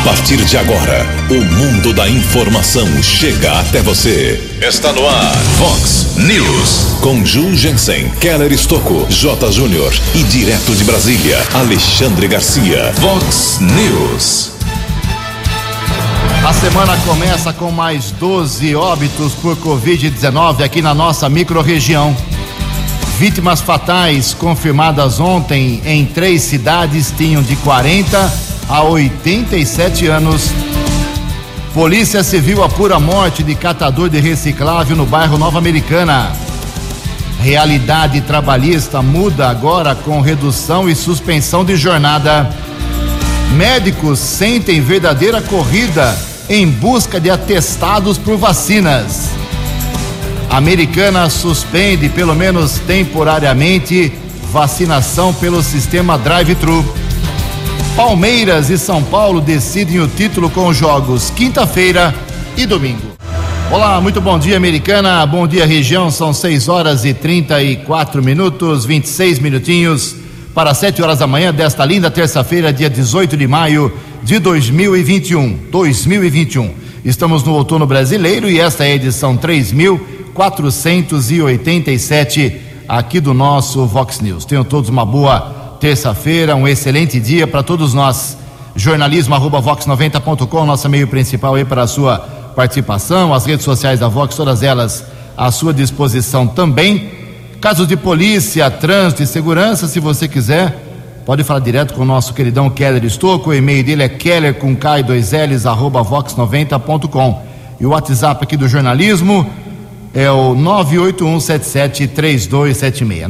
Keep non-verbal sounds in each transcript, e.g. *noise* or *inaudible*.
A partir de agora, o mundo da informação chega até você. Está no ar, Fox News. Com Ju Jensen, Keller Estocco, J. Júnior e direto de Brasília, Alexandre Garcia. Fox News. A semana começa com mais 12 óbitos por Covid-19 aqui na nossa microrregião. Vítimas fatais confirmadas ontem em três cidades tinham de 40 a 87 anos. Polícia Civil apura morte de catador de reciclável no bairro Nova Americana. Realidade trabalhista muda agora com redução e suspensão de jornada. Médicos sentem verdadeira corrida em busca de atestados por vacinas. Americana suspende, pelo menos temporariamente, vacinação pelo sistema drive-thru. Palmeiras e São Paulo decidem o título com jogos quinta-feira e domingo. Olá, muito bom dia, Americana. Bom dia, região. São 6 horas e 34 minutos, 26 minutinhos para 7 horas da manhã desta linda terça-feira, dia 18 de maio de 2021. 2021. Estamos no outono brasileiro e esta é a edição 3487 aqui do nosso Vox News. Tenham todos uma boa terça-feira, um excelente dia para todos nós. Jornalismo arroba vox90.com, nosso meio principal aí para a sua participação, as redes sociais da Vox, todas elas à sua disposição também. Casos de polícia, trânsito e segurança, se você quiser, pode falar direto com o nosso queridão Keller Estocco. O e-mail dele é keller com K 2 L's, arroba vox90.com. E o WhatsApp aqui do jornalismo é o 981773276.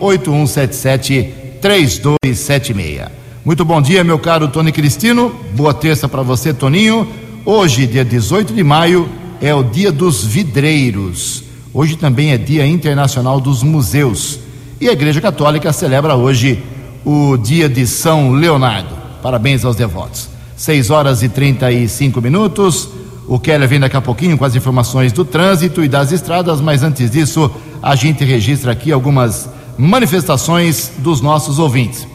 981773276. Muito bom dia, meu caro Tony Cristino. Boa terça para você, Toninho. Hoje, dia 18 de maio, é o dia dos vidreiros. Hoje também é Dia Internacional dos Museus. E a Igreja Católica celebra hoje o dia de São Leonardo. Parabéns aos devotos. 6 horas e 35 minutos. O Keller vem daqui a pouquinho com as informações do trânsito e das estradas, mas antes disso, a gente registra aqui algumas manifestações dos nossos ouvintes.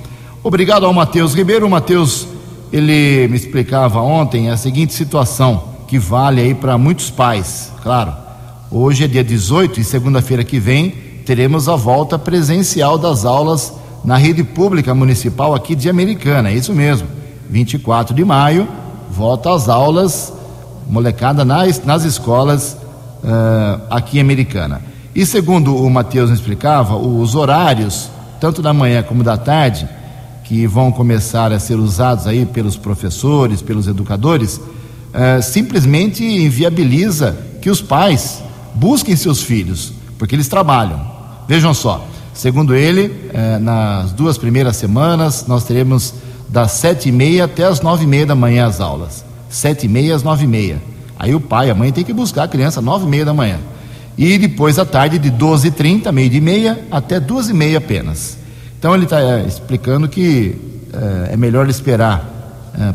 Obrigado ao Matheus Ribeiro. O Matheus, ele me explicava ontem a seguinte situação, que vale aí para muitos pais, claro Hoje é dia 18 e segunda-feira que vem teremos a volta presencial das aulas na rede pública municipal aqui de Americana, é isso mesmo. 24 de maio, volta às aulas, molecada nas, nas escolas uh, aqui em Americana. E segundo o Matheus explicava, os horários, tanto da manhã como da tarde, que vão começar a ser usados aí pelos professores, pelos educadores, uh, simplesmente inviabiliza que os pais busquem seus filhos, porque eles trabalham. Vejam só, segundo ele, eh, nas duas primeiras semanas nós teremos das sete e meia até as nove e meia da manhã as aulas. Sete e meia às nove e meia. Aí o pai, a mãe tem que buscar a criança nove e meia da manhã. E depois à tarde de doze e trinta, meio de meia, até duas e meia apenas. Então ele está eh, explicando que eh, é melhor esperar.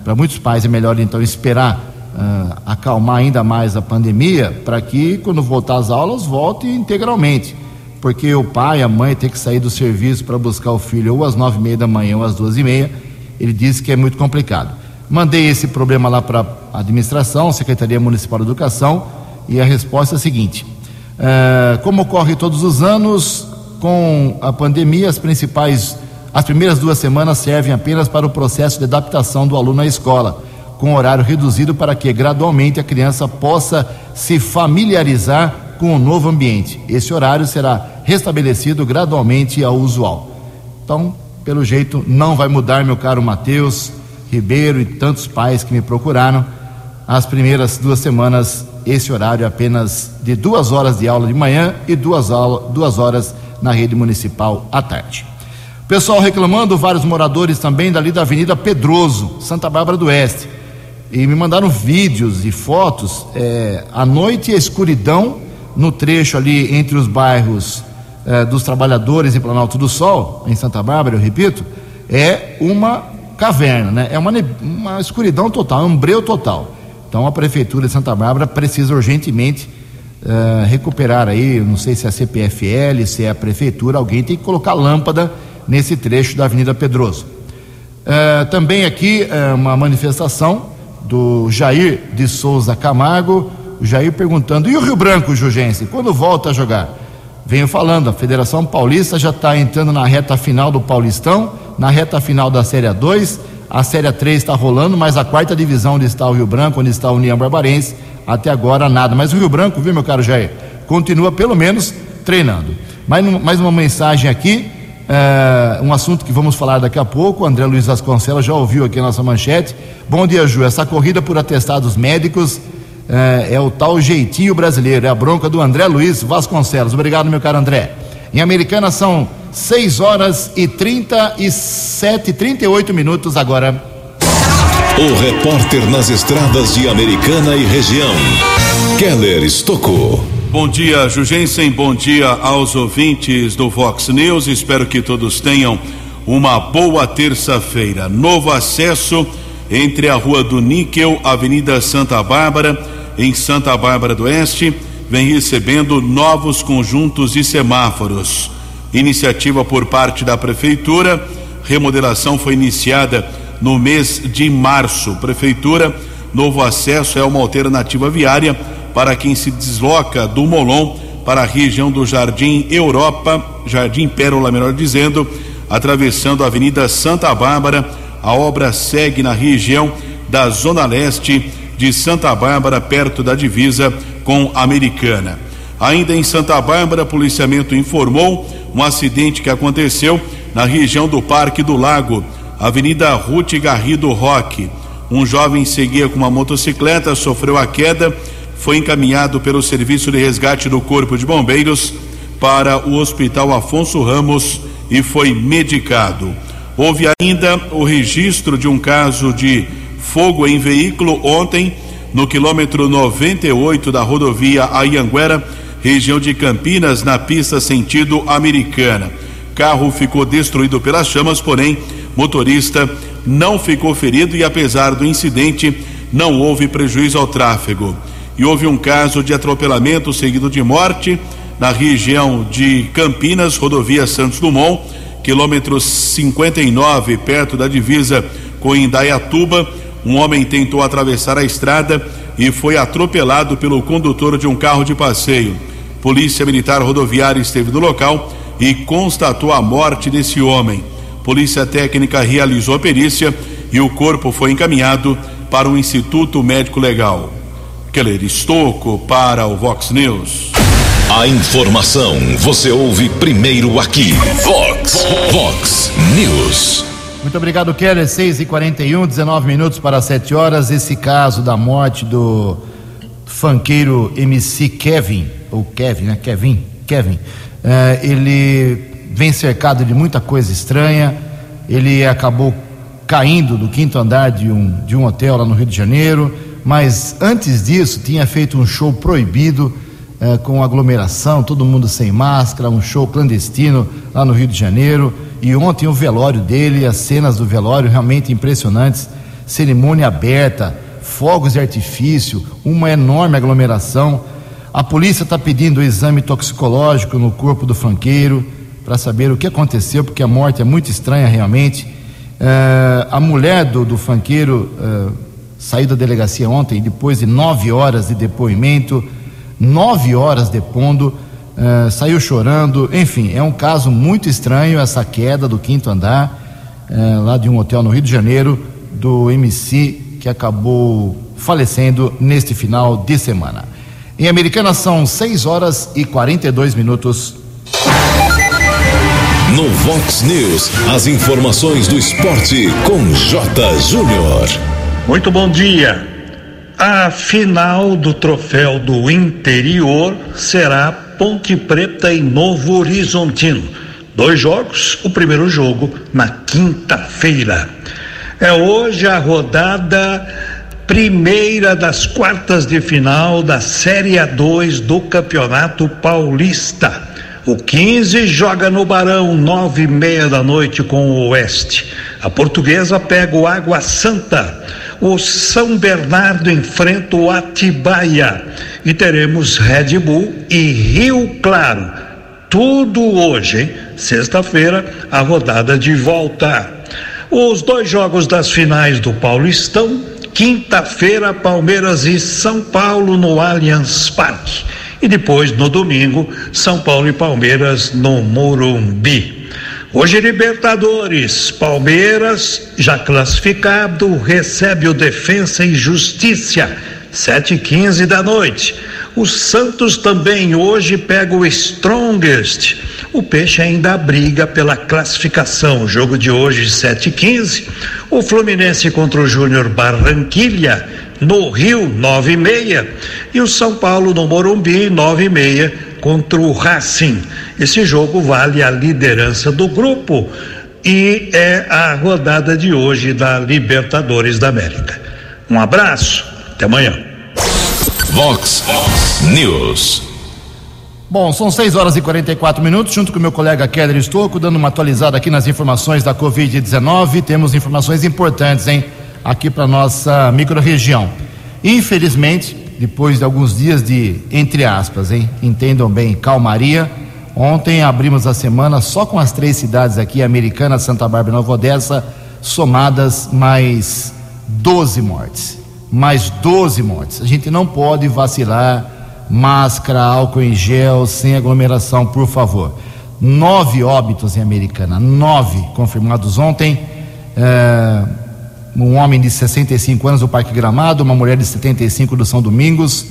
Para muitos pais é melhor então esperar uh, acalmar ainda mais a pandemia, para que quando voltar às aulas volte integralmente. Porque o pai, a mãe tem que sair do serviço para buscar o filho ou às nove e meia da manhã ou às duas e meia. Ele disse que é muito complicado. Mandei esse problema lá para a administração, Secretaria Municipal de Educação, e a resposta é a seguinte: uh, como ocorre todos os anos, com a pandemia, as principais, as primeiras duas semanas servem apenas para o processo de adaptação do aluno à escola com horário reduzido para que gradualmente a criança possa se familiarizar com o novo ambiente. Esse horário será restabelecido gradualmente ao usual. Então, pelo jeito, não vai mudar, meu caro Matheus Ribeiro e tantos pais que me procuraram. As primeiras duas semanas, esse horário é apenas de duas horas de aula de manhã e duas, aula, duas horas na rede municipal à tarde. Pessoal reclamando, vários moradores também dali da Avenida Pedroso, Santa Bárbara do Oeste e me mandaram vídeos e fotos. É, à noite a escuridão no trecho ali entre os bairros é, dos trabalhadores em Planalto do Sol, em Santa Bárbara, eu repito, é uma caverna, né? É uma, uma escuridão total, um breu total. Então a prefeitura de Santa Bárbara precisa urgentemente é, recuperar aí, não sei se é a CPFL, se é a prefeitura, alguém tem que colocar lâmpada nesse trecho da Avenida Pedroso. É, também aqui é, uma manifestação do Jair de Souza Camargo. O Jair perguntando: e o Rio Branco, Jugense, quando volta a jogar? Venho falando, a Federação Paulista já está entrando na reta final do Paulistão, na reta final da Série 2. A Série 3 está rolando, mas a quarta divisão onde está o Rio Branco, onde está a União Barbarense, até agora nada. Mas o Rio Branco, viu, meu caro Jair, continua pelo menos treinando. Mais, mais uma mensagem aqui, é, um assunto que vamos falar daqui a pouco. André Luiz Vasconcelos já ouviu aqui a nossa manchete. Bom dia, Ju. Essa corrida por atestados médicos é, é, o tal jeitinho brasileiro, é a bronca do André Luiz Vasconcelos. Obrigado, meu caro André. Em Americana são 6 horas e 37, 38 minutos agora. O repórter nas estradas de Americana e região, Keller Estocou. Bom dia, Jugensen. Bom dia aos ouvintes do Vox News. Espero que todos tenham uma boa terça-feira. Novo acesso entre a Rua do Níquel, Avenida Santa Bárbara, em Santa Bárbara do Oeste, vem recebendo novos conjuntos de semáforos. Iniciativa por parte da Prefeitura. Remodelação foi iniciada no mês de março. Prefeitura, novo acesso é uma alternativa viária para quem se desloca do Molon para a região do Jardim Europa, Jardim Pérola, melhor dizendo, atravessando a Avenida Santa Bárbara. A obra segue na região da Zona Leste de Santa Bárbara, perto da divisa com Americana. Ainda em Santa Bárbara, policiamento informou um acidente que aconteceu na região do Parque do Lago, Avenida Ruth Garrido Roque. Um jovem seguia com uma motocicleta, sofreu a queda foi encaminhado pelo Serviço de Resgate do Corpo de Bombeiros para o Hospital Afonso Ramos e foi medicado. Houve ainda o registro de um caso de fogo em veículo ontem no quilômetro 98 da rodovia Ayanguera, região de Campinas, na pista sentido americana. Carro ficou destruído pelas chamas, porém, motorista não ficou ferido e, apesar do incidente, não houve prejuízo ao tráfego e houve um caso de atropelamento seguido de morte na região de Campinas, rodovia Santos Dumont, quilômetro 59, perto da divisa com Indaiatuba. Um homem tentou atravessar a estrada e foi atropelado pelo condutor de um carro de passeio. Polícia Militar Rodoviária esteve no local e constatou a morte desse homem. Polícia Técnica realizou a perícia e o corpo foi encaminhado para o Instituto Médico Legal. Keller Estocco para o Vox News. A informação você ouve primeiro aqui. Vox, Vox News. Muito obrigado, Keller. 6 e 41 19 minutos para 7 horas. Esse caso da morte do fanqueiro MC Kevin, ou Kevin, né? Kevin, Kevin. É, ele vem cercado de muita coisa estranha. Ele acabou caindo do quinto andar de um, de um hotel lá no Rio de Janeiro mas antes disso tinha feito um show proibido eh, com aglomeração, todo mundo sem máscara, um show clandestino lá no Rio de Janeiro. E ontem o velório dele, as cenas do velório realmente impressionantes, cerimônia aberta, fogos de artifício, uma enorme aglomeração. A polícia está pedindo o exame toxicológico no corpo do franqueiro para saber o que aconteceu, porque a morte é muito estranha realmente. Uh, a mulher do, do funkeiro uh, saiu da delegacia ontem, depois de nove horas de depoimento, nove horas depondo, uh, saiu chorando. Enfim, é um caso muito estranho essa queda do quinto andar, uh, lá de um hotel no Rio de Janeiro, do MC que acabou falecendo neste final de semana. Em Americana são 6 horas e 42 minutos. No Vox News, as informações do esporte com J. Júnior. Muito bom dia. A final do troféu do interior será Ponte Preta e Novo Horizontino. Dois jogos, o primeiro jogo na quinta-feira. É hoje a rodada primeira das quartas de final da Série A2 do Campeonato Paulista. O 15 joga no Barão, nove e meia da noite com o Oeste. A portuguesa pega o Água Santa o São Bernardo enfrenta o Atibaia e teremos Red Bull e Rio Claro. Tudo hoje? Sexta-feira, a rodada de volta. Os dois jogos das finais do Paulistão Quinta-feira, Palmeiras e São Paulo no Allianz Parque. E depois, no domingo, São Paulo e Palmeiras no Morumbi. Hoje, Libertadores. Palmeiras, já classificado, recebe o Defensa e Justiça, sete e quinze da noite. O Santos também hoje pega o Strongest. O Peixe ainda briga pela classificação. Jogo de hoje, 7 e 15 O Fluminense contra o Júnior Barranquilha, no Rio, 9 e. E o São Paulo no Morumbi, 9 e meia, contra o Racing. Esse jogo vale a liderança do grupo e é a rodada de hoje da Libertadores da América. Um abraço, até amanhã. Vox News. Bom, são 6 horas e 44 minutos, junto com meu colega Keller Estouco, dando uma atualizada aqui nas informações da Covid-19. Temos informações importantes, hein, aqui para nossa microrregião. Infelizmente, depois de alguns dias de, entre aspas, hein, entendam bem, calmaria, ontem abrimos a semana só com as três cidades aqui, Americana, Santa Bárbara e Nova Odessa, somadas mais 12 mortes. Mais 12 mortes. A gente não pode vacilar máscara, álcool em gel, sem aglomeração, por favor. Nove óbitos em Americana, nove confirmados ontem. É, um homem de 65 anos do Parque Gramado, uma mulher de 75 do São Domingos,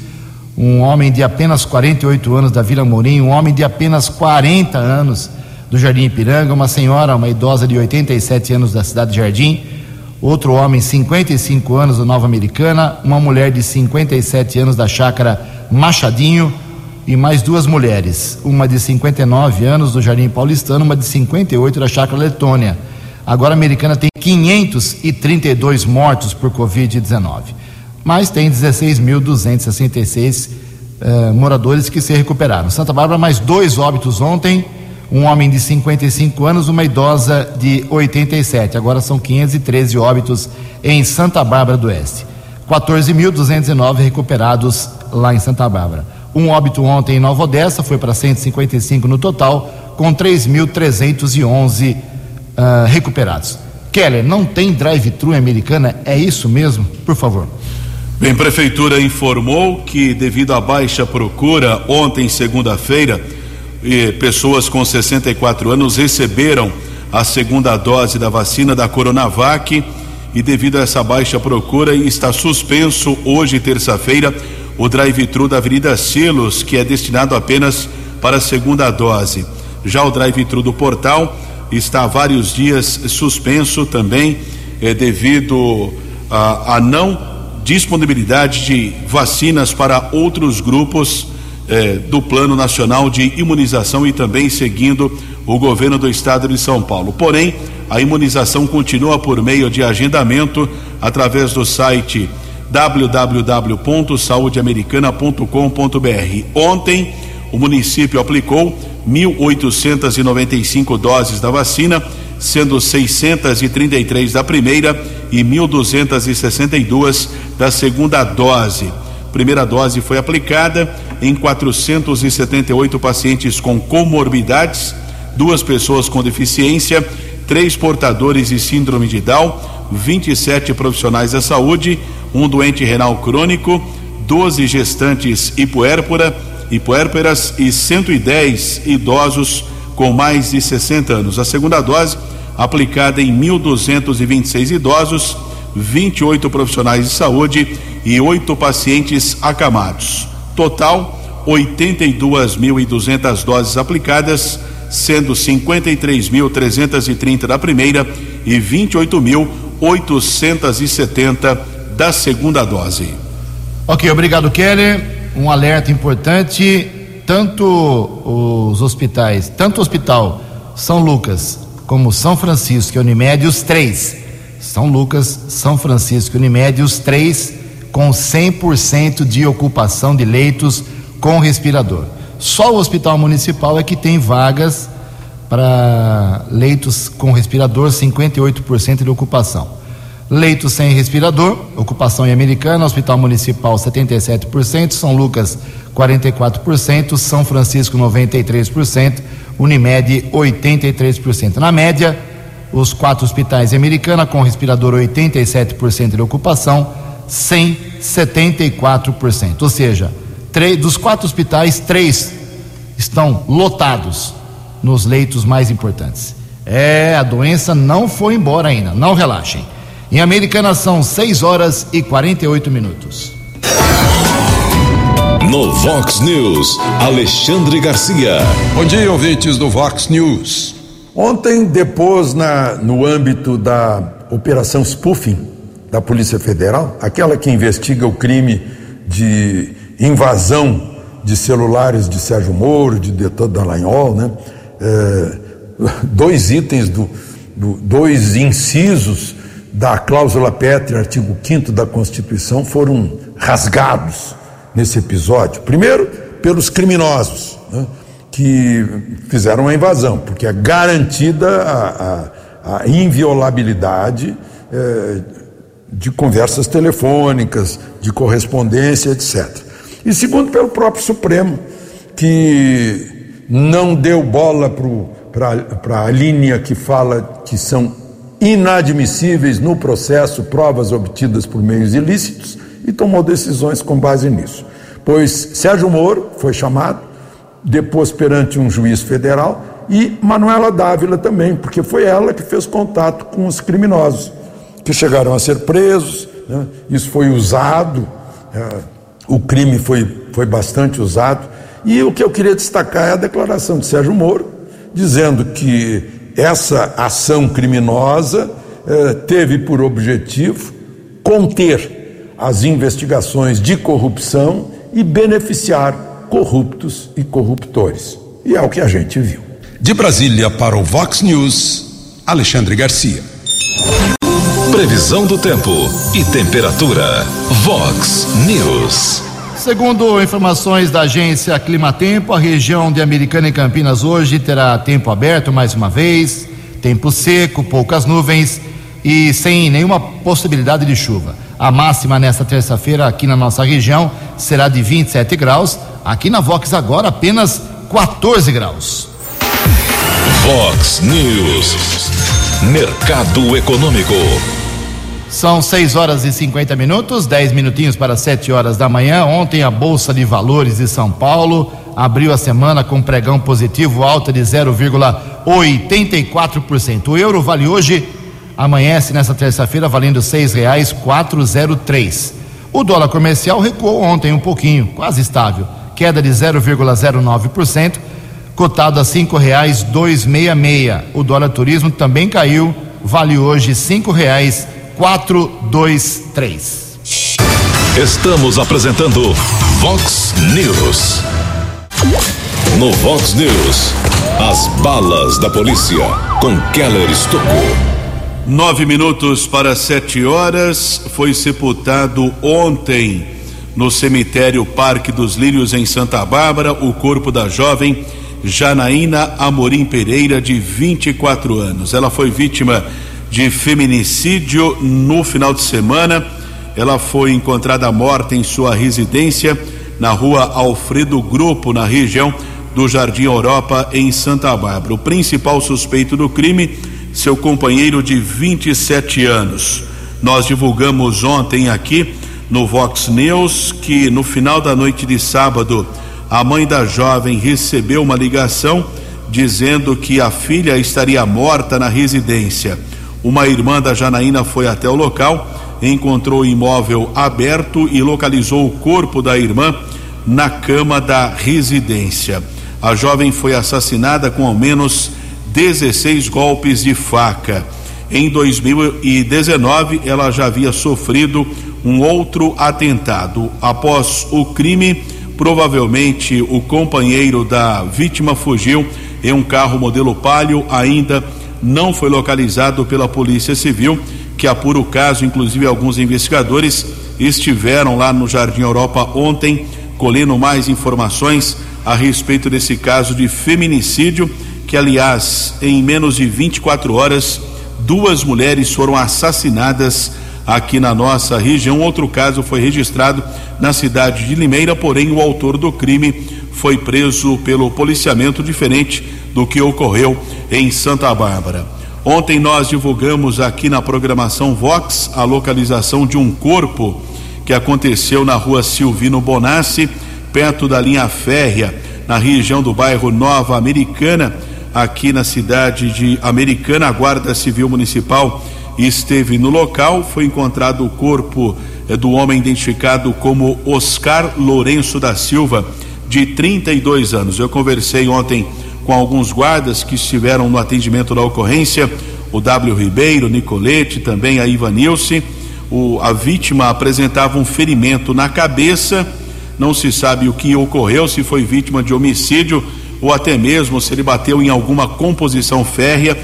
um homem de apenas 48 anos da Vila Morim, um homem de apenas 40 anos do Jardim Ipiranga, uma senhora, uma idosa de 87 anos da cidade de Jardim, outro homem, 55 anos da Nova Americana, uma mulher de 57 anos da Chácara Machadinho e mais duas mulheres, uma de 59 anos do Jardim Paulistano, uma de 58 da Chácara Letônia. Agora a americana tem 532 mortos por Covid-19, mas tem 16.266 uh, moradores que se recuperaram. Santa Bárbara, mais dois óbitos ontem, um homem de 55 anos, uma idosa de 87. Agora são 513 óbitos em Santa Bárbara do Oeste. 14.209 recuperados lá em Santa Bárbara. Um óbito ontem em Nova Odessa foi para 155 no total, com 3.311 uh, ah, recuperados. Keller, não tem drive-thru americana? É isso mesmo? Por favor. Bem, Prefeitura informou que, devido à baixa procura, ontem, segunda-feira, pessoas com 64 anos receberam a segunda dose da vacina da Coronavac e, devido a essa baixa procura, está suspenso hoje, terça-feira, o drive-thru da Avenida Silos, que é destinado apenas para a segunda dose. Já o drive-thru do portal está há vários dias suspenso também, é, devido à não disponibilidade de vacinas para outros grupos é, do Plano Nacional de Imunização e também seguindo o governo do estado de São Paulo. Porém, a imunização continua por meio de agendamento através do site www.saudeamericana.com.br. Ontem, o município aplicou 1.895 doses da vacina, sendo 633 da primeira e 1.262 da segunda dose. Primeira dose foi aplicada em 478 pacientes com comorbidades, duas pessoas com deficiência, três portadores de síndrome de Down, 27 profissionais da saúde, um doente renal crônico, 12 gestantes hipoérpora, hipoérperas e 110 idosos com mais de 60 anos. A segunda dose aplicada em 1.226 idosos, 28 profissionais de saúde e oito pacientes acamados. Total, 82.200 doses aplicadas, sendo 53.330 da primeira e 28.870 da segunda dose. Ok, obrigado, Keller. Um alerta importante: tanto os hospitais, tanto o Hospital São Lucas como São Francisco e Unimed, os três, São Lucas, São Francisco e Unimed, os três com 100% de ocupação de leitos com respirador. Só o Hospital Municipal é que tem vagas para leitos com respirador, 58% de ocupação. Leitos sem respirador, ocupação em Americana, Hospital Municipal 77%, São Lucas 44%, São Francisco 93%, Unimed 83%. Na média, os quatro hospitais em Americana com respirador 87% de ocupação, 174%. Ou seja, três, dos quatro hospitais, três estão lotados nos leitos mais importantes. É, a doença não foi embora ainda, não relaxem. Em Americana são 6 horas e 48 minutos. No Vox News, Alexandre Garcia. Bom dia, ouvintes do Vox News. Ontem, depois, na, no âmbito da Operação Spoofing da Polícia Federal, aquela que investiga o crime de invasão de celulares de Sérgio Moro, de Detan Dallagnol, né? É, *laughs* dois itens, do, do, dois incisos da cláusula pétrea, artigo 5 da Constituição, foram rasgados nesse episódio. Primeiro, pelos criminosos, né, que fizeram a invasão, porque é garantida a, a, a inviolabilidade é, de conversas telefônicas, de correspondência, etc. E segundo, pelo próprio Supremo, que não deu bola para a linha que fala que são inadmissíveis no processo provas obtidas por meios ilícitos e tomou decisões com base nisso. Pois Sérgio Moro foi chamado, depois perante um juiz federal e Manuela Dávila também, porque foi ela que fez contato com os criminosos, que chegaram a ser presos, né? isso foi usado, é, o crime foi, foi bastante usado. E o que eu queria destacar é a declaração de Sérgio Moro, dizendo que essa ação criminosa eh, teve por objetivo conter as investigações de corrupção e beneficiar corruptos e corruptores. E é o que a gente viu. De Brasília para o Vox News, Alexandre Garcia. Previsão do tempo e temperatura. Vox News. Segundo informações da agência Climatempo, a região de Americana e Campinas hoje terá tempo aberto mais uma vez, tempo seco, poucas nuvens e sem nenhuma possibilidade de chuva. A máxima nesta terça-feira aqui na nossa região será de 27 graus. Aqui na Vox agora apenas 14 graus. Vox News. Mercado Econômico. São 6 horas e 50 minutos, 10 minutinhos para 7 horas da manhã. Ontem a Bolsa de Valores de São Paulo abriu a semana com pregão positivo, alta de 0,84%. O euro vale hoje amanhece nesta terça-feira valendo zero três. O dólar comercial recuou ontem um pouquinho, quase estável, queda de 0,09%, cotado a meia meia. O dólar turismo também caiu, vale hoje cinco reais quatro dois três. Estamos apresentando Vox News. No Vox News, as balas da polícia com Keller Estocou. Nove minutos para sete horas, foi sepultado ontem no cemitério Parque dos Lírios, em Santa Bárbara, o corpo da jovem Janaína Amorim Pereira, de 24 anos. Ela foi vítima de feminicídio no final de semana. Ela foi encontrada morta em sua residência na rua Alfredo Grupo, na região do Jardim Europa, em Santa Bárbara. O principal suspeito do crime seu companheiro de 27 anos. Nós divulgamos ontem aqui no Vox News que no final da noite de sábado, a mãe da jovem recebeu uma ligação dizendo que a filha estaria morta na residência. Uma irmã da Janaína foi até o local, encontrou o imóvel aberto e localizou o corpo da irmã na cama da residência. A jovem foi assassinada com ao menos 16 golpes de faca. Em 2019, ela já havia sofrido um outro atentado. Após o crime, provavelmente o companheiro da vítima fugiu em um carro modelo Palio, ainda não foi localizado pela Polícia Civil, que apura o caso. Inclusive, alguns investigadores estiveram lá no Jardim Europa ontem, colhendo mais informações a respeito desse caso de feminicídio que, aliás, em menos de 24 horas, duas mulheres foram assassinadas aqui na nossa região. Outro caso foi registrado na cidade de Limeira, porém o autor do crime foi preso pelo policiamento diferente do que ocorreu em Santa Bárbara. Ontem nós divulgamos aqui na programação Vox a localização de um corpo que aconteceu na rua Silvino Bonassi, perto da linha férrea, na região do bairro Nova Americana, aqui na cidade de Americana. A Guarda Civil Municipal esteve no local. Foi encontrado o corpo eh, do homem identificado como Oscar Lourenço da Silva, de 32 anos. Eu conversei ontem com alguns guardas que estiveram no atendimento da ocorrência, o W. Ribeiro, Nicolete, também a Ivanilce. O, a vítima apresentava um ferimento na cabeça, não se sabe o que ocorreu, se foi vítima de homicídio ou até mesmo se ele bateu em alguma composição férrea.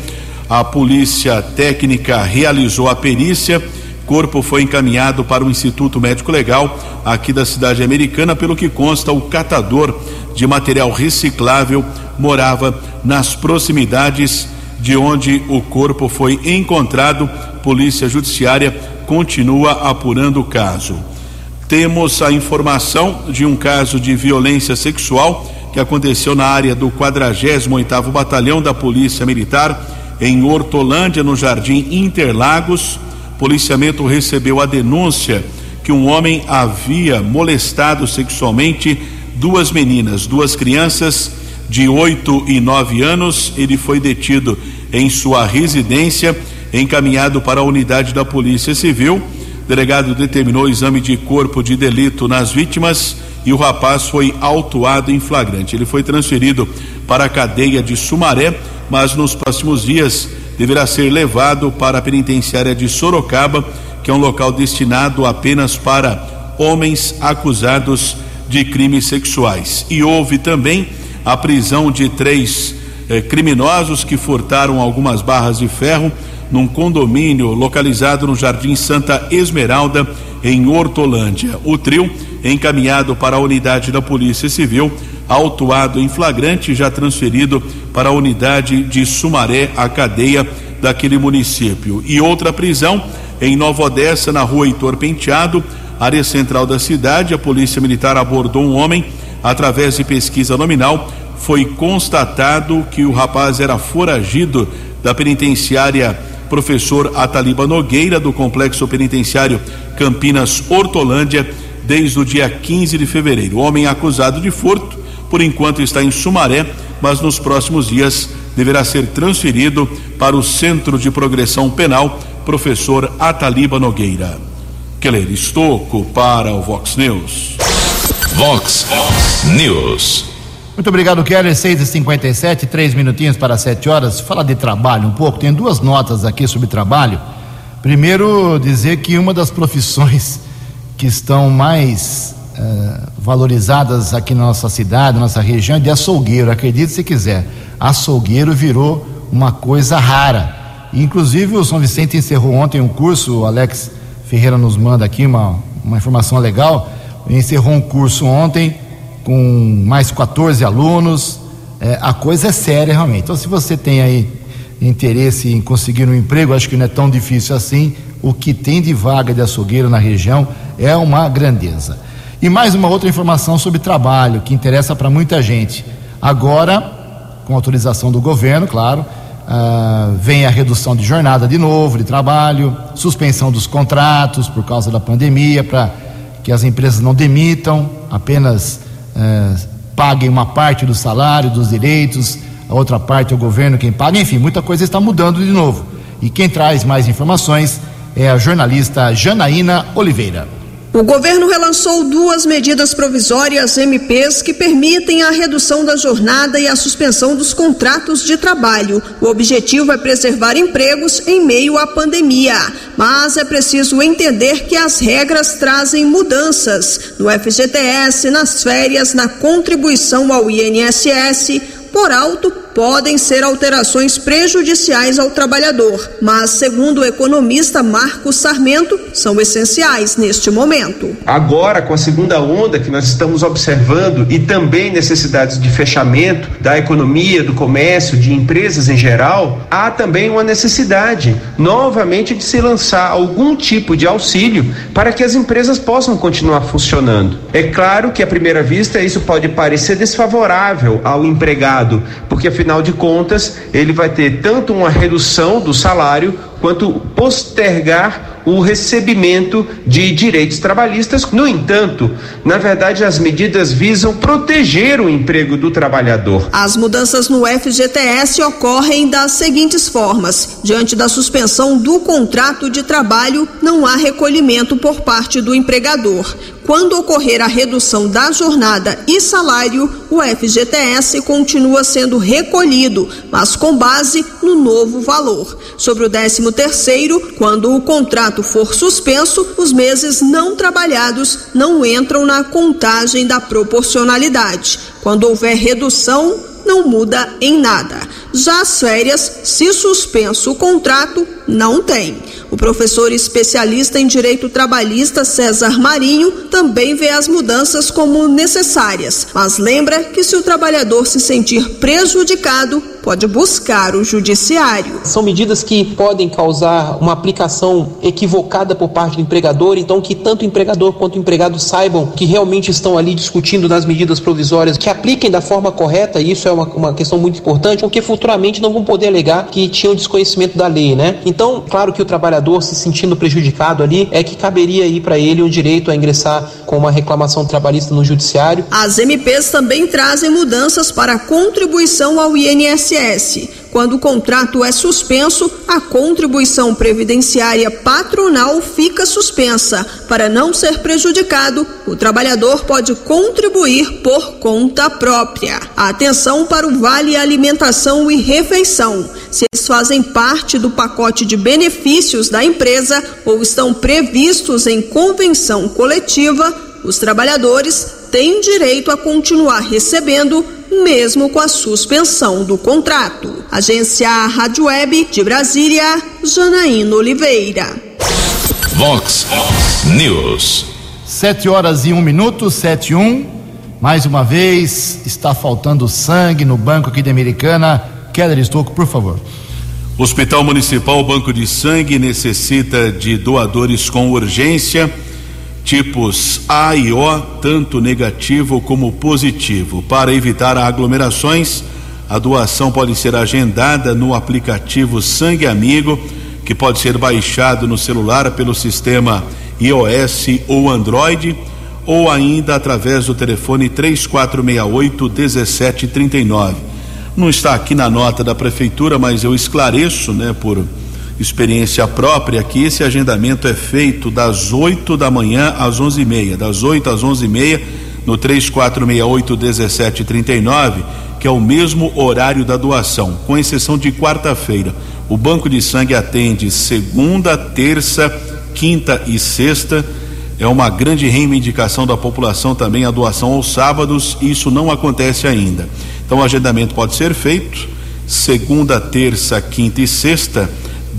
A polícia técnica realizou a perícia. Corpo foi encaminhado para o Instituto Médico Legal aqui da cidade americana, pelo que consta o catador de material reciclável morava nas proximidades de onde o corpo foi encontrado. Polícia Judiciária continua apurando o caso. Temos a informação de um caso de violência sexual que aconteceu na área do 48º Batalhão da Polícia Militar em Hortolândia, no Jardim Interlagos. Policiamento recebeu a denúncia que um homem havia molestado sexualmente duas meninas, duas crianças de 8 e 9 anos. Ele foi detido em sua residência, encaminhado para a unidade da Polícia Civil. O delegado determinou o exame de corpo de delito nas vítimas e o rapaz foi autuado em flagrante. Ele foi transferido para a cadeia de Sumaré, mas nos próximos dias deverá ser levado para a penitenciária de Sorocaba, que é um local destinado apenas para homens acusados de crimes sexuais. E houve também a prisão de três eh, criminosos que furtaram algumas barras de ferro num condomínio localizado no Jardim Santa Esmeralda, em Hortolândia. O trio, encaminhado para a unidade da Polícia Civil, autuado em flagrante, já transferido para a unidade de Sumaré, a cadeia daquele município. E outra prisão em Nova Odessa, na rua Heitor Penteado, área central da cidade. A Polícia Militar abordou um homem através de pesquisa nominal. Foi constatado que o rapaz era foragido da penitenciária professor Ataliba Nogueira, do Complexo Penitenciário Campinas Hortolândia, desde o dia 15 de fevereiro. O homem acusado de furto, por enquanto está em Sumaré, mas nos próximos dias deverá ser transferido para o Centro de Progressão Penal, professor Ataliba Nogueira. Keller Estocco para o Vox News. Vox News. Muito obrigado, Keller. 6 e 57 três minutinhos para 7 horas. Fala de trabalho um pouco. Tem duas notas aqui sobre trabalho. Primeiro, dizer que uma das profissões que estão mais uh, valorizadas aqui na nossa cidade, na nossa região, é de açougueiro. Acredite se quiser. Açougueiro virou uma coisa rara. Inclusive, o São Vicente encerrou ontem um curso, o Alex Ferreira nos manda aqui uma, uma informação legal. Encerrou um curso ontem com mais 14 alunos. É, a coisa é séria realmente. Então, se você tem aí interesse em conseguir um emprego, acho que não é tão difícil assim. O que tem de vaga de açougueiro na região é uma grandeza. E mais uma outra informação sobre trabalho que interessa para muita gente. Agora, com autorização do governo, claro, Uh, vem a redução de jornada de novo, de trabalho, suspensão dos contratos por causa da pandemia, para que as empresas não demitam, apenas uh, paguem uma parte do salário, dos direitos, a outra parte é o governo quem paga, enfim, muita coisa está mudando de novo. E quem traz mais informações é a jornalista Janaína Oliveira. O governo relançou duas medidas provisórias MPs que permitem a redução da jornada e a suspensão dos contratos de trabalho. O objetivo é preservar empregos em meio à pandemia, mas é preciso entender que as regras trazem mudanças no FGTS, nas férias, na contribuição ao INSS por alto, podem ser alterações prejudiciais ao trabalhador, mas, segundo o economista Marcos Sarmento, são essenciais neste momento. Agora, com a segunda onda que nós estamos observando e também necessidades de fechamento da economia, do comércio, de empresas em geral, há também uma necessidade novamente de se lançar algum tipo de auxílio para que as empresas possam continuar funcionando. É claro que, à primeira vista, isso pode parecer desfavorável ao empregado porque afinal de contas ele vai ter tanto uma redução do salário quanto postergar o recebimento de direitos trabalhistas. No entanto, na verdade, as medidas visam proteger o emprego do trabalhador. As mudanças no FGTS ocorrem das seguintes formas: diante da suspensão do contrato de trabalho, não há recolhimento por parte do empregador. Quando ocorrer a redução da jornada e salário, o FGTS continua sendo recolhido, mas com base no novo valor. Sobre o 13 terceiro, quando o contrato for suspenso, os meses não trabalhados não entram na contagem da proporcionalidade. Quando houver redução, não muda em nada. Já as férias, se suspenso o contrato, não tem. O professor especialista em direito trabalhista César Marinho também vê as mudanças como necessárias, mas lembra que se o trabalhador se sentir prejudicado, pode buscar o judiciário. São medidas que podem causar uma aplicação equivocada por parte do empregador, então que tanto o empregador quanto o empregado saibam que realmente estão ali discutindo nas medidas provisórias, que apliquem da forma correta, e isso é uma, uma questão muito importante, porque futuramente não vão poder alegar que tinham desconhecimento da lei, né? Então, claro que o trabalhador se sentindo prejudicado ali, é que caberia aí para ele o direito a ingressar com uma reclamação trabalhista no judiciário. As MPs também trazem mudanças para a contribuição ao INSS. Quando o contrato é suspenso, a contribuição previdenciária patronal fica suspensa. Para não ser prejudicado, o trabalhador pode contribuir por conta própria. Atenção para o Vale Alimentação e Refeição. Se eles fazem parte do pacote de benefícios da empresa ou estão previstos em convenção coletiva, os trabalhadores têm direito a continuar recebendo mesmo com a suspensão do contrato. Agência Rádio Web de Brasília, Janaína Oliveira. Vox News. Sete horas e um minuto, sete e um. Mais uma vez, está faltando sangue no banco aqui de Americana. Keller Estocco, por favor. Hospital Municipal Banco de Sangue necessita de doadores com urgência tipos A e O, tanto negativo como positivo. Para evitar aglomerações, a doação pode ser agendada no aplicativo Sangue Amigo, que pode ser baixado no celular pelo sistema iOS ou Android, ou ainda através do telefone 3468 1739. Não está aqui na nota da prefeitura, mas eu esclareço, né, por experiência própria que esse agendamento é feito das 8 da manhã às 11 e meia, das 8 às 11 e meia no 3468 1739, que é o mesmo horário da doação, com exceção de quarta-feira. O banco de sangue atende segunda, terça, quinta e sexta. É uma grande reivindicação da população também a doação aos sábados, e isso não acontece ainda. Então o agendamento pode ser feito segunda, terça, quinta e sexta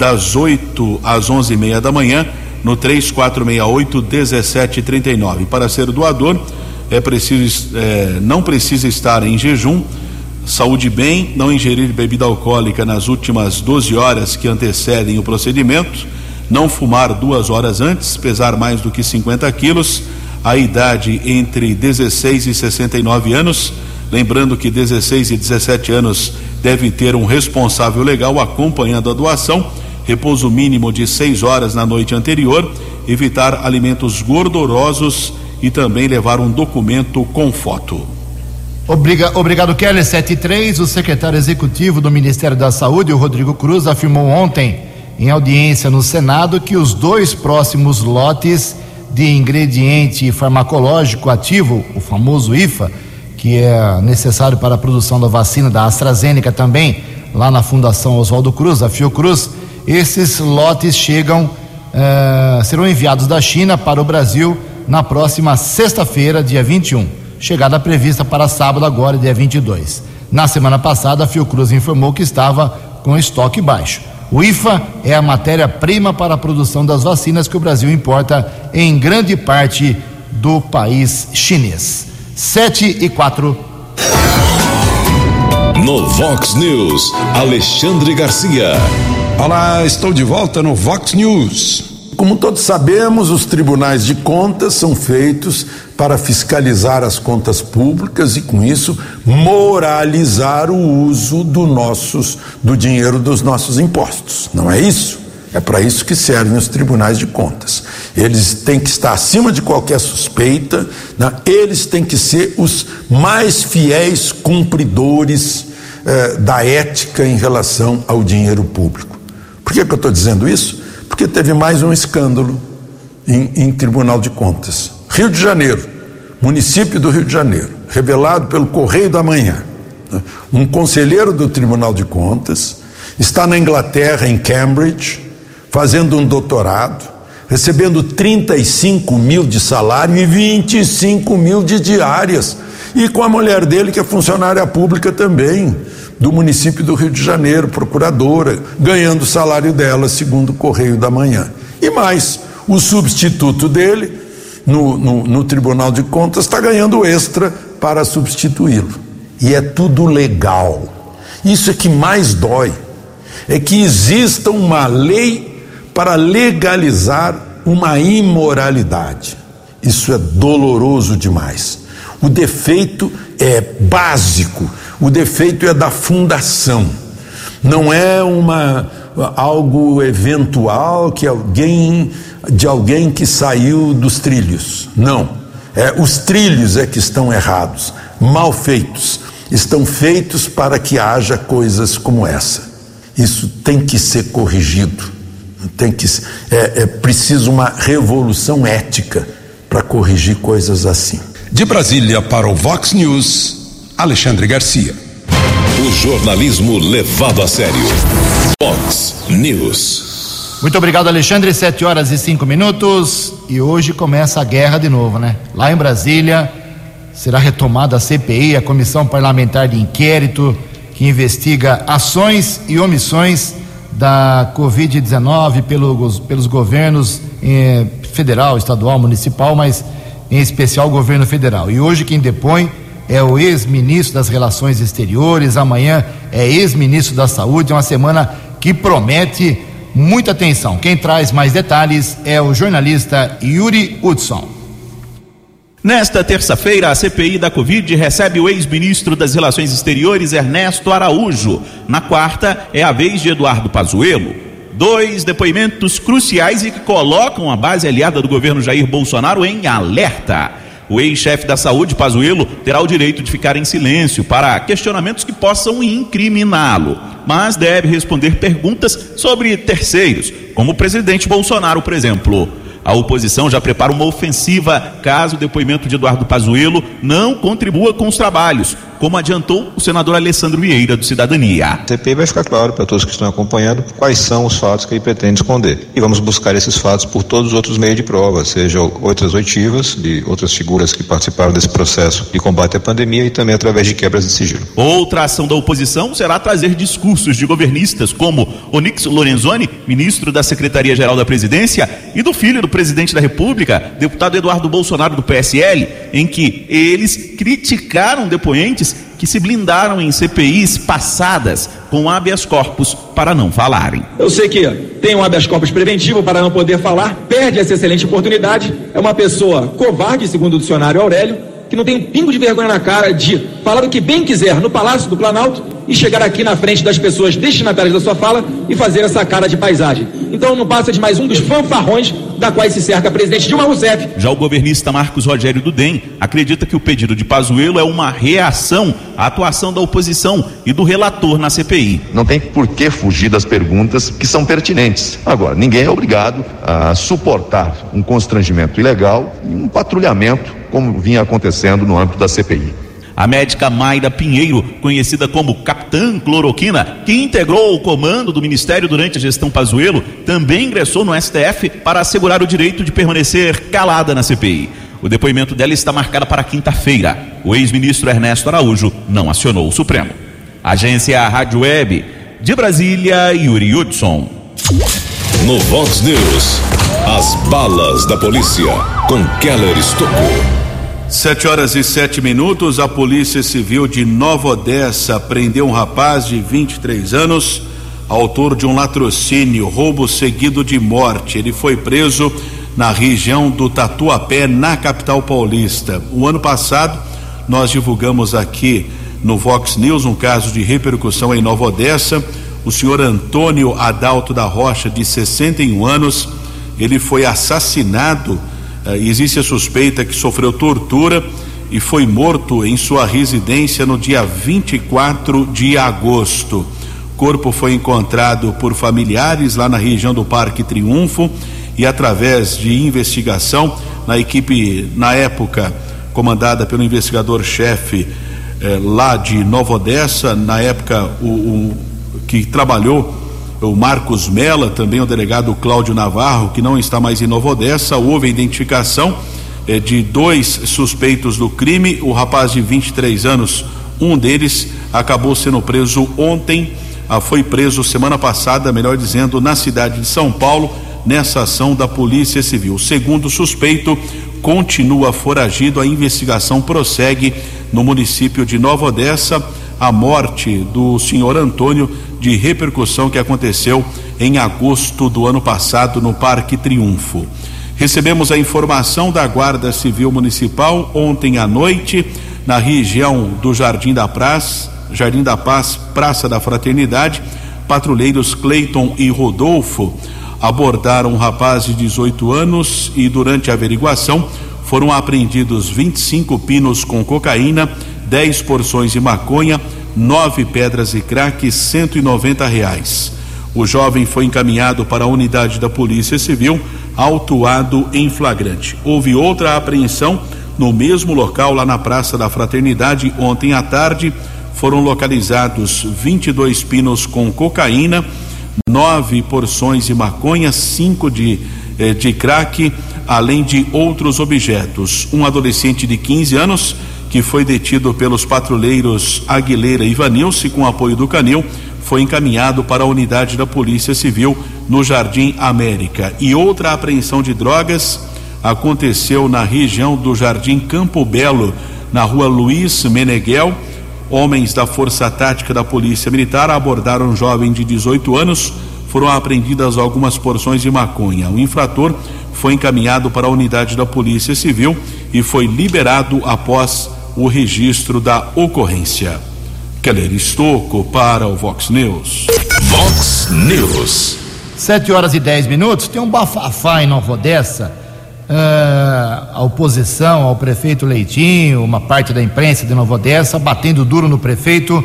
das 8 às 11 e meia da manhã, no 3468 1739. Para ser doador, é preciso, é, não precisa estar em jejum, saúde bem, não ingerir bebida alcoólica nas últimas 12 horas que antecedem o procedimento, não fumar duas horas antes, pesar mais do que 50 quilos, a idade entre 16 e 69 anos, lembrando que 16 e 17 anos deve ter um responsável legal acompanhando a doação repouso mínimo de seis horas na noite anterior, evitar alimentos gordurosos e também levar um documento com foto. Obriga, obrigado, Keller. 73. O secretário executivo do Ministério da Saúde, o Rodrigo Cruz, afirmou ontem, em audiência no Senado, que os dois próximos lotes de ingrediente farmacológico ativo, o famoso IFA, que é necessário para a produção da vacina da AstraZeneca também, lá na Fundação Oswaldo Cruz, a Fiocruz, esses lotes chegam, uh, serão enviados da China para o Brasil na próxima sexta-feira, dia 21. Chegada prevista para sábado, agora, dia 22. Na semana passada, a Fiocruz informou que estava com estoque baixo. O IFA é a matéria-prima para a produção das vacinas que o Brasil importa em grande parte do país chinês. 7 e 4. No Vox News, Alexandre Garcia. Olá, estou de volta no Vox News. Como todos sabemos, os tribunais de contas são feitos para fiscalizar as contas públicas e, com isso, moralizar o uso do, nossos, do dinheiro dos nossos impostos. Não é isso? É para isso que servem os tribunais de contas. Eles têm que estar acima de qualquer suspeita, né? eles têm que ser os mais fiéis cumpridores eh, da ética em relação ao dinheiro público. Por que, que eu estou dizendo isso? Porque teve mais um escândalo em, em Tribunal de Contas. Rio de Janeiro, município do Rio de Janeiro, revelado pelo Correio da Manhã. Né? Um conselheiro do Tribunal de Contas está na Inglaterra, em Cambridge fazendo um doutorado, recebendo 35 mil de salário e 25 mil de diárias. E com a mulher dele, que é funcionária pública também, do município do Rio de Janeiro, procuradora, ganhando o salário dela, segundo o Correio da Manhã. E mais, o substituto dele, no, no, no Tribunal de Contas, está ganhando extra para substituí-lo. E é tudo legal. Isso é que mais dói. É que exista uma lei para legalizar uma imoralidade. Isso é doloroso demais. O defeito é básico, o defeito é da fundação. Não é uma algo eventual que alguém de alguém que saiu dos trilhos. Não. É, os trilhos é que estão errados, mal feitos. Estão feitos para que haja coisas como essa. Isso tem que ser corrigido. Tem que é, é preciso uma revolução ética para corrigir coisas assim. De Brasília para o Vox News, Alexandre Garcia. O jornalismo levado a sério. Vox News. Muito obrigado, Alexandre. Sete horas e cinco minutos. E hoje começa a guerra de novo, né? Lá em Brasília será retomada a CPI, a Comissão Parlamentar de Inquérito, que investiga ações e omissões da Covid-19 pelos, pelos governos eh, federal, estadual, municipal, mas em especial o governo federal. E hoje quem depõe é o ex-ministro das Relações Exteriores, amanhã é ex-ministro da Saúde, é uma semana que promete muita atenção. Quem traz mais detalhes é o jornalista Yuri Hudson. Nesta terça-feira, a CPI da Covid recebe o ex-ministro das Relações Exteriores, Ernesto Araújo. Na quarta, é a vez de Eduardo Pazuello. Dois depoimentos cruciais e que colocam a base aliada do governo Jair Bolsonaro em alerta. O ex-chefe da saúde, Pazuello, terá o direito de ficar em silêncio para questionamentos que possam incriminá-lo, mas deve responder perguntas sobre terceiros, como o presidente Bolsonaro, por exemplo. A oposição já prepara uma ofensiva caso o depoimento de Eduardo Pazuello não contribua com os trabalhos, como adiantou o senador Alessandro Vieira do Cidadania. A CPI vai ficar claro para todos que estão acompanhando quais são os fatos que ele pretende esconder. E vamos buscar esses fatos por todos os outros meios de prova, seja outras oitivas de outras figuras que participaram desse processo de combate à pandemia e também através de quebras de sigilo. Outra ação da oposição será trazer discursos de governistas como Onix Lorenzoni, ministro da Secretaria-Geral da Presidência, e do filho do presidente da República, deputado Eduardo Bolsonaro do PSL, em que eles criticaram depoentes que se blindaram em CPIs passadas com habeas corpus para não falarem. Eu sei que tem um habeas corpus preventivo para não poder falar, perde essa excelente oportunidade, é uma pessoa covarde, segundo o dicionário Aurélio, que não tem um pingo de vergonha na cara de falar o que bem quiser no Palácio do Planalto e chegar aqui na frente das pessoas destinatárias da sua fala e fazer essa cara de paisagem. Então não passa de mais um dos fanfarrões da qual se cerca a presidente Dilma Rousseff. Já o governista Marcos Rogério Dudem acredita que o pedido de Pazuello é uma reação à atuação da oposição e do relator na CPI. Não tem por que fugir das perguntas que são pertinentes. Agora, ninguém é obrigado a suportar um constrangimento ilegal e um patrulhamento como vinha acontecendo no âmbito da CPI. A médica Mayra Pinheiro, conhecida como Capitã Cloroquina, que integrou o comando do Ministério durante a gestão Pazuello, também ingressou no STF para assegurar o direito de permanecer calada na CPI. O depoimento dela está marcado para quinta-feira. O ex-ministro Ernesto Araújo não acionou o Supremo. Agência Rádio Web, de Brasília, Yuri Hudson. No Vox News, as balas da polícia com Keller Estocou. Sete horas e sete minutos, a Polícia Civil de Nova Odessa prendeu um rapaz de 23 anos, autor de um latrocínio, roubo seguido de morte. Ele foi preso na região do Tatuapé, na capital paulista. O ano passado, nós divulgamos aqui no Vox News um caso de repercussão em Nova Odessa. o senhor Antônio Adalto da Rocha, de 61 anos. Ele foi assassinado. Uh, existe a suspeita que sofreu tortura e foi morto em sua residência no dia 24 de agosto. O corpo foi encontrado por familiares lá na região do Parque Triunfo e através de investigação na equipe na época comandada pelo investigador-chefe eh, lá de Nova Odessa, na época o, o, que trabalhou o Marcos Mela, também o delegado Cláudio Navarro, que não está mais em Nova Odessa, houve a identificação eh, de dois suspeitos do crime, o rapaz de 23 anos, um deles acabou sendo preso ontem, ah, foi preso semana passada, melhor dizendo, na cidade de São Paulo, nessa ação da Polícia Civil. O segundo suspeito continua foragido, a investigação prossegue no município de Nova Odessa. A morte do senhor Antônio, de repercussão que aconteceu em agosto do ano passado no Parque Triunfo. Recebemos a informação da Guarda Civil Municipal ontem à noite, na região do Jardim da Paz, Jardim da Paz, Praça da Fraternidade. Patrulheiros Cleiton e Rodolfo abordaram um rapaz de 18 anos e, durante a averiguação, foram apreendidos 25 pinos com cocaína, 10 porções de maconha, nove pedras de crack, 190 reais. O jovem foi encaminhado para a unidade da Polícia Civil, autuado em flagrante. Houve outra apreensão no mesmo local, lá na Praça da Fraternidade, ontem à tarde. Foram localizados 22 pinos com cocaína, nove porções de maconha, cinco de, eh, de crack, além de outros objetos. Um adolescente de 15 anos que foi detido pelos patrulheiros Aguilera e Vanilce com apoio do Canil foi encaminhado para a unidade da Polícia Civil no Jardim América. E outra apreensão de drogas aconteceu na região do Jardim Campo Belo, na rua Luiz Meneghel. Homens da Força Tática da Polícia Militar abordaram um jovem de 18 anos. Foram apreendidas algumas porções de maconha. O infrator foi encaminhado para a unidade da Polícia Civil e foi liberado após o registro da ocorrência. Keller Estocco para o Vox News. Vox News. Sete horas e dez minutos. Tem um bafafá em Nova Odessa. Uh, a oposição ao prefeito Leitinho, uma parte da imprensa de Nova Odessa, batendo duro no prefeito,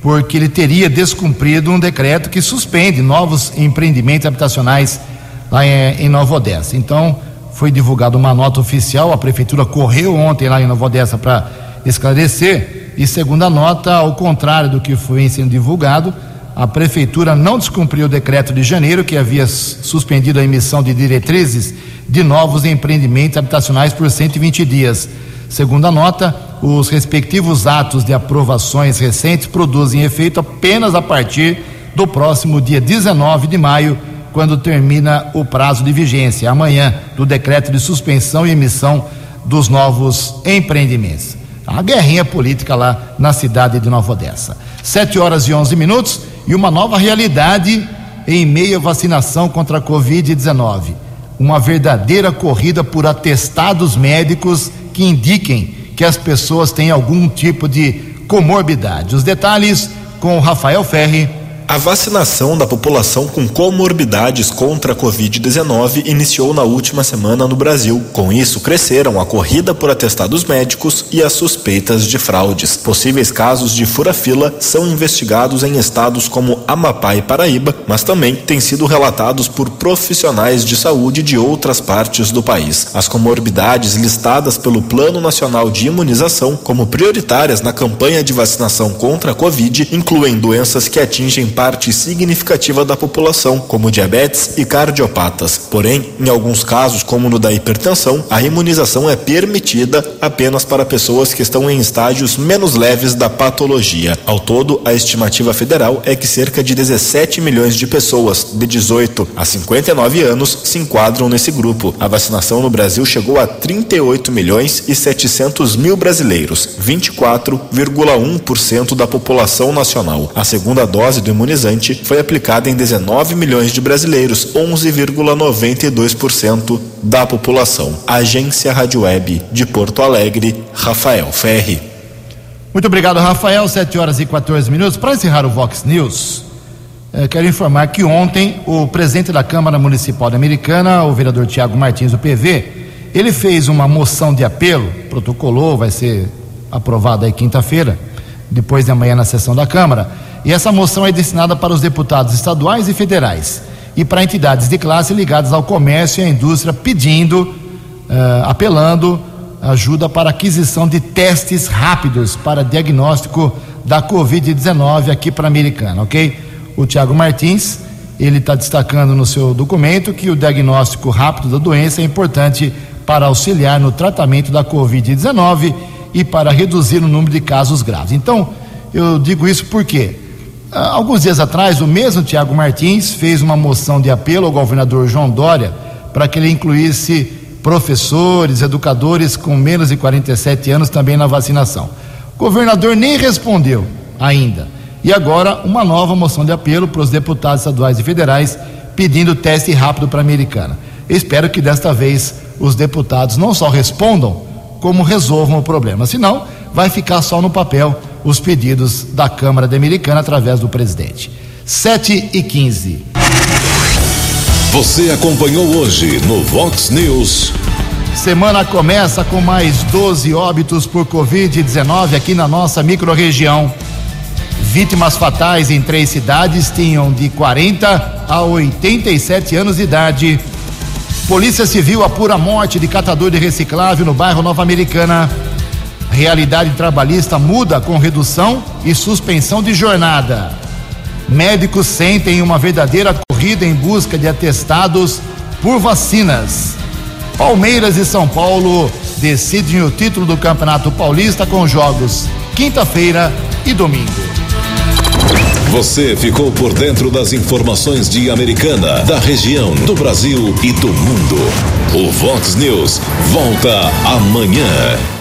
porque ele teria descumprido um decreto que suspende novos empreendimentos habitacionais lá em, em Nova Odessa. Então, foi divulgada uma nota oficial, a prefeitura correu ontem lá em Nova Odessa para esclarecer e segundo a nota, ao contrário do que foi sendo divulgado, a prefeitura não descumpriu o decreto de janeiro que havia suspendido a emissão de diretrizes de novos empreendimentos habitacionais por 120 dias. Segundo a nota, os respectivos atos de aprovações recentes produzem efeito apenas a partir do próximo dia 19 de maio, quando termina o prazo de vigência, amanhã, do decreto de suspensão e emissão dos novos empreendimentos. A guerrinha política lá na cidade de Nova Odessa. Sete horas e onze minutos e uma nova realidade em meio à vacinação contra a Covid-19. Uma verdadeira corrida por atestados médicos que indiquem que as pessoas têm algum tipo de comorbidade. Os detalhes com o Rafael Ferri a vacinação da população com comorbidades contra a Covid-19 iniciou na última semana no Brasil. Com isso, cresceram a corrida por atestados médicos e as suspeitas de fraudes. Possíveis casos de fura-fila são investigados em estados como Amapá e Paraíba, mas também têm sido relatados por profissionais de saúde de outras partes do país. As comorbidades listadas pelo Plano Nacional de Imunização como prioritárias na campanha de vacinação contra a Covid incluem doenças que atingem parte significativa da população, como diabetes e cardiopatas. Porém, em alguns casos, como no da hipertensão, a imunização é permitida apenas para pessoas que estão em estágios menos leves da patologia. Ao todo, a estimativa federal é que cerca de 17 milhões de pessoas de 18 a 59 anos se enquadram nesse grupo. A vacinação no Brasil chegou a 38 milhões e 700 mil brasileiros, 24,1% da população nacional. A segunda dose do imunizante imunizante foi aplicada em 19 milhões de brasileiros, 11,92% da população. Agência Rádio Web de Porto Alegre, Rafael Ferri. Muito obrigado, Rafael. 7 horas e 14 minutos. Para encerrar o Vox News, eh, quero informar que ontem o presidente da Câmara Municipal Americana, o vereador Tiago Martins, do PV, ele fez uma moção de apelo, protocolou, vai ser aprovada aí quinta-feira, depois de amanhã na sessão da Câmara. E essa moção é destinada para os deputados estaduais e federais e para entidades de classe ligadas ao comércio e à indústria, pedindo, uh, apelando ajuda para aquisição de testes rápidos para diagnóstico da Covid-19 aqui para a Americana, ok? O Tiago Martins, ele está destacando no seu documento que o diagnóstico rápido da doença é importante para auxiliar no tratamento da Covid-19 e para reduzir o número de casos graves. Então, eu digo isso porque alguns dias atrás, o mesmo Tiago Martins fez uma moção de apelo ao governador João Dória para que ele incluísse professores, educadores com menos de 47 anos também na vacinação. O governador nem respondeu ainda. E agora, uma nova moção de apelo para os deputados estaduais e federais pedindo teste rápido para a americana. espero que desta vez os deputados não só respondam, como resolvam o problema. Senão, vai ficar só no papel os pedidos da Câmara Americana através do presidente. 7 e 15. Você acompanhou hoje no Vox News. Semana começa com mais 12 óbitos por Covid-19 aqui na nossa microrregião. Vítimas fatais em três cidades tinham de 40 a 87 anos de idade. Polícia Civil apura morte de catador de reciclável no bairro Nova Americana. Realidade trabalhista muda com redução e suspensão de jornada. Médicos sentem uma verdadeira corrida em busca de atestados por vacinas. Palmeiras e São Paulo decidem o título do Campeonato Paulista com jogos quinta-feira e domingo. Você ficou por dentro das informações de Americana, da região, do Brasil e do mundo. O Vox News volta amanhã.